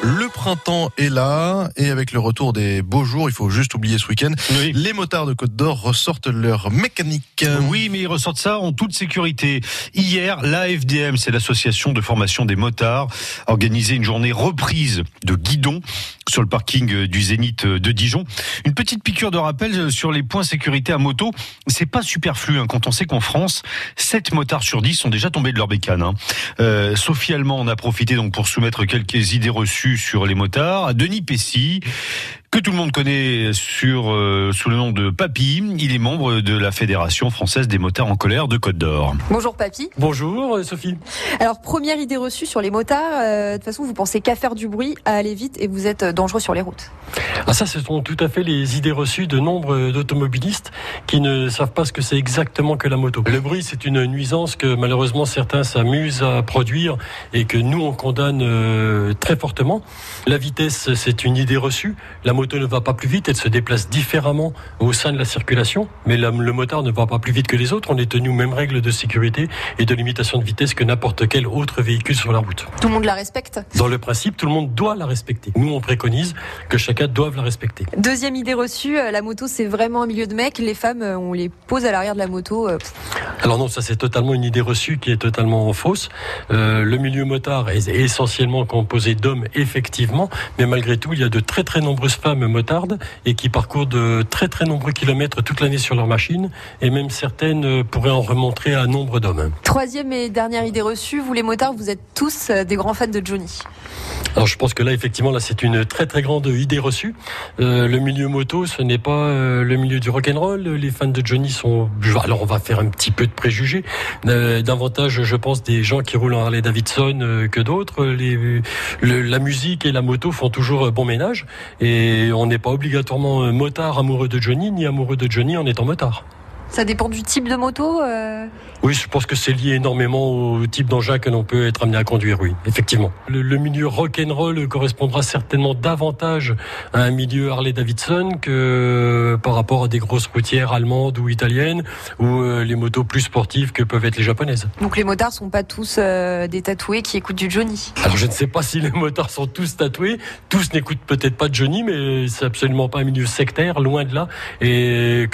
Le printemps est là et avec le retour des beaux jours, il faut juste oublier ce week-end, Oui. les motards de Côte d'Or ressortent leur mécanique. Oui, mais ils ressortent ça en toute sécurité. Hier, l'AFDM, c'est l'association de formation des motards, a organisé une journée reprise de guidon sur le parking du Zénith de Dijon. Une petite piqûre de rappel sur les points sécurité à moto. C'est pas superflu hein, quand on sait qu'en France, 7 motards sur 10 sont déjà tombés de leur bécane. hein. Euh, Sophie Allemand en a profité donc pour soumettre quelques idées reçues sur les motards à Denis Pessy que tout le monde connaît sur, euh, sous le nom de Papy. Il est membre de la Fédération française des motards en colère de Côte d'Or. Bonjour papy. Bonjour euh, Sophie. Alors première idée reçue sur les motards, euh, de toute façon vous pensez qu'à faire du bruit, à aller vite et vous êtes dangereux sur les routes. Ah ça ce sont tout à fait les idées reçues de nombre d'automobilistes qui ne savent pas ce que c'est exactement que la moto. Le bruit c'est une nuisance que malheureusement certains s'amusent à produire et que nous on condamne euh, très fortement. La vitesse c'est une idée reçue. La moto ne va pas plus vite, elle se déplace différemment au sein de la circulation, mais la- le motard ne va pas plus vite que les autres. On est tenu aux mêmes règles de sécurité et de limitation de vitesse que n'importe quel autre véhicule sur la route. Tout le monde la respecte? Dans le principe, tout le monde doit la respecter. Nous, on préconise que chacun Deuxième idée reçue, euh, la moto c'est vraiment un milieu de mecs, les femmes euh, on les pose à l'arrière de la moto. Alors non, ça c'est totalement une idée reçue qui est totalement fausse. Euh, le milieu motard est essentiellement composé d'hommes, effectivement, mais malgré tout, il y a de très très nombreuses femmes motardes et qui parcourent de très très nombreux kilomètres toute l'année sur leur machine, et même certaines euh, pourraient en remontrer à nombre d'hommes. Troisième et dernière idée reçue, vous les motards vous êtes tous euh, des grands fans de Johnny. Alors je pense que là, effectivement, là, c'est une très très grande idée reçue. Euh, le milieu moto, ce n'est pas euh, le milieu du rock'n'roll. Les fans de Johnny sont. Alors on va faire un petit peu préjugés. Euh, Davantage, je pense, des gens qui roulent en Harley Davidson euh, que d'autres. La musique et la moto font toujours euh, bon ménage. Et on n'est pas obligatoirement motard amoureux de Johnny, ni amoureux de Johnny en étant motard. Ça dépend du type de moto. euh, Oui, je pense que c'est lié énormément au type d'engin que l'on peut être amené à conduire, oui, effectivement. Le, le milieu rock'n'roll correspondra certainement davantage à un milieu Harley-Davidson que par rapport à des grosses routières allemandes ou italiennes ou euh, les motos plus sportives que peuvent être les japonaises. Donc les motards sont pas tous euh, des tatoués qui écoutent du Johnny. Alors je ne sais pas si les motards sont tous tatoués, tous n'écoutent peut-être pas Johnny, mais c'est absolument pas un milieu sectaire, loin de là, et